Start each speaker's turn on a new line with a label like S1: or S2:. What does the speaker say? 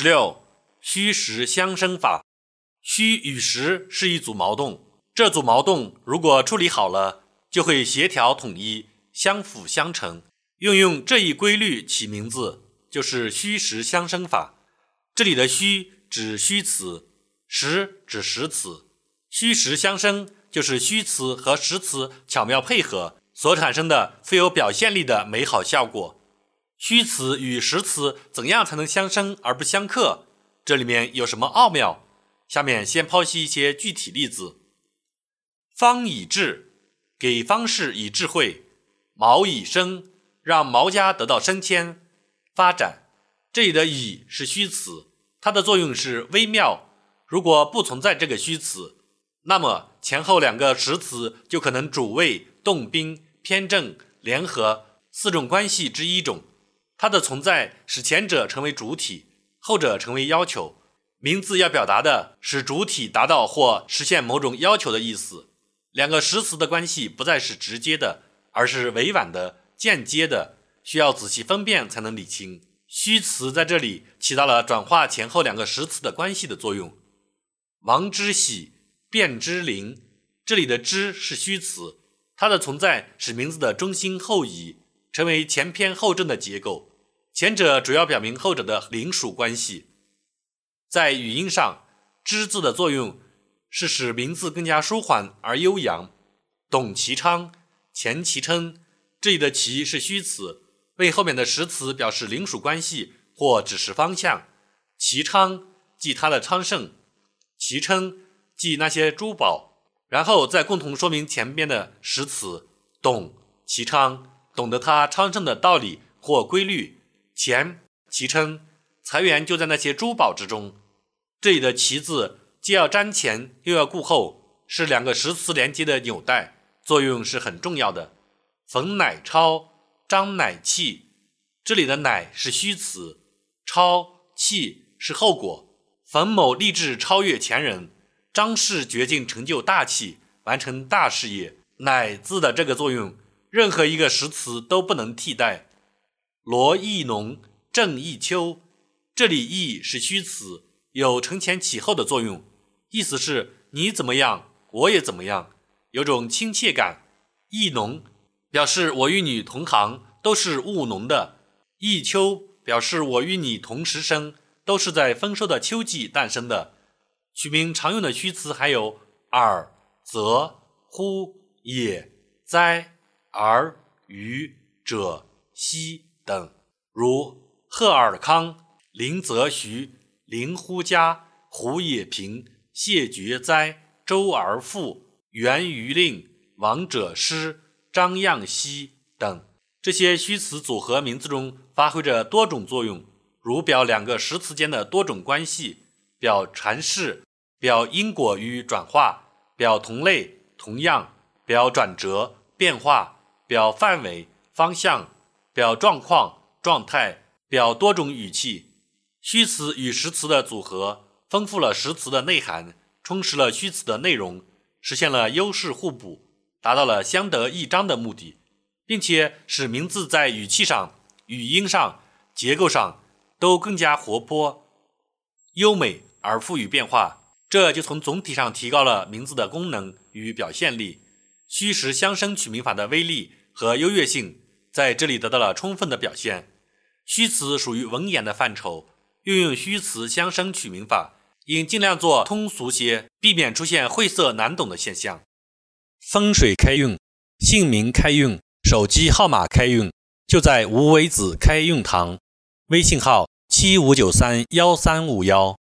S1: 十六，虚实相生法。虚与实是一组矛盾，这组矛盾如果处理好了，就会协调统一，相辅相成。运用这一规律起名字，就是虚实相生法。这里的虚指虚词，实指实词。虚实相生，就是虚词和实词巧妙配合所产生的富有表现力的美好效果。虚词与实词怎样才能相生而不相克？这里面有什么奥妙？下面先剖析一些具体例子。方以智，给方士以智慧；毛以生，让毛家得到升迁、发展。这里的以是虚词，它的作用是微妙。如果不存在这个虚词，那么前后两个实词就可能主谓、动宾、偏正、联合四种关系之一种。它的存在使前者成为主体，后者成为要求。名字要表达的是主体达到或实现某种要求的意思。两个实词的关系不再是直接的，而是委婉的、间接的，需要仔细分辨才能理清。虚词在这里起到了转化前后两个实词的关系的作用。王之喜，卞之琳，这里的之是虚词，它的存在使名字的中心后移，成为前偏后正的结构。前者主要表明后者的邻属关系，在语音上，“之”字的作用是使名字更加舒缓而悠扬。董其昌、钱其琛，这里的“其”是虚词，为后面的实词表示邻属关系或指示方向。其昌即他的昌盛，其琛即那些珠宝，然后再共同说明前边的实词。董其昌，懂得他昌盛的道理或规律。钱其称财源就在那些珠宝之中。这里的“其”字既要瞻前又要顾后，是两个实词连接的纽带，作用是很重要的。冯乃超、张乃器，这里的“乃”是虚词，“超”“器”是后果。冯某立志超越前人，张氏决定成就大器，完成大事业。“乃”字的这个作用，任何一个实词都不能替代。罗亦农、郑亦秋，这里“亦”是虚词，有承前启后的作用，意思是你怎么样，我也怎么样，有种亲切感。亦农表示我与你同行，都是务农的；亦秋表示我与你同时生，都是在丰收的秋季诞生的。取名常用的虚词还有尔、则、乎、也、哉、而、与、者、希。等如贺尔康、林则徐、林呼家、胡也平、谢觉哉、周而复、袁余令、王者师、张样熙等这些虚词组合名字中发挥着多种作用，如表两个实词间的多种关系，表阐释，表因果与转化，表同类、同样，表转折、变化，表范围、方向。表状况、状态，表多种语气。虚词与实词的组合，丰富了实词的内涵，充实了虚词的内容，实现了优势互补，达到了相得益彰的目的，并且使名字在语气上、语音上、结构上都更加活泼、优美而富于变化。这就从总体上提高了名字的功能与表现力。虚实相生取名法的威力和优越性。在这里得到了充分的表现。虚词属于文言的范畴，运用虚词相生取名法，应尽量做通俗些，避免出现晦涩难懂的现象。风水开运、姓名开运、手机号码开运，就在无为子开运堂。微信号：七五九三幺三五幺。